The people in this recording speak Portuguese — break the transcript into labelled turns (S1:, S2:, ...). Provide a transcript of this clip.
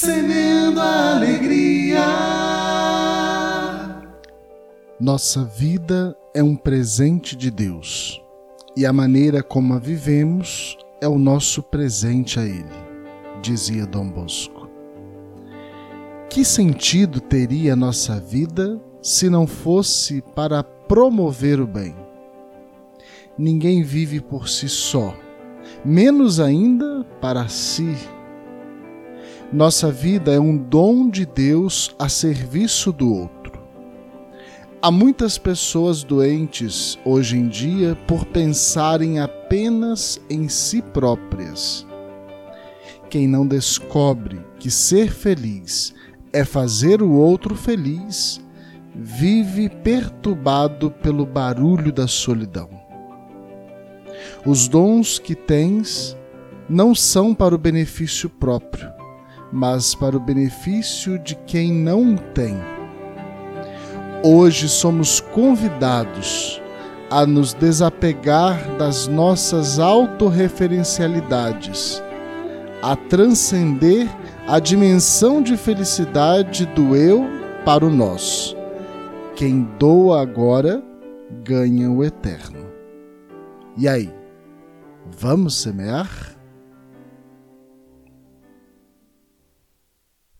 S1: semeando a alegria.
S2: Nossa vida é um presente de Deus e a maneira como a vivemos é o nosso presente a Ele, dizia Dom Bosco. Que sentido teria nossa vida se não fosse para promover o bem? Ninguém vive por si só, menos ainda para si. Nossa vida é um dom de Deus a serviço do outro. Há muitas pessoas doentes hoje em dia por pensarem apenas em si próprias. Quem não descobre que ser feliz é fazer o outro feliz, vive perturbado pelo barulho da solidão. Os dons que tens não são para o benefício próprio, mas para o benefício de quem não tem Hoje somos convidados a nos desapegar das nossas autorreferencialidades, a transcender a dimensão de felicidade do eu para o nós. Quem doa agora ganha o eterno. E aí, vamos semear?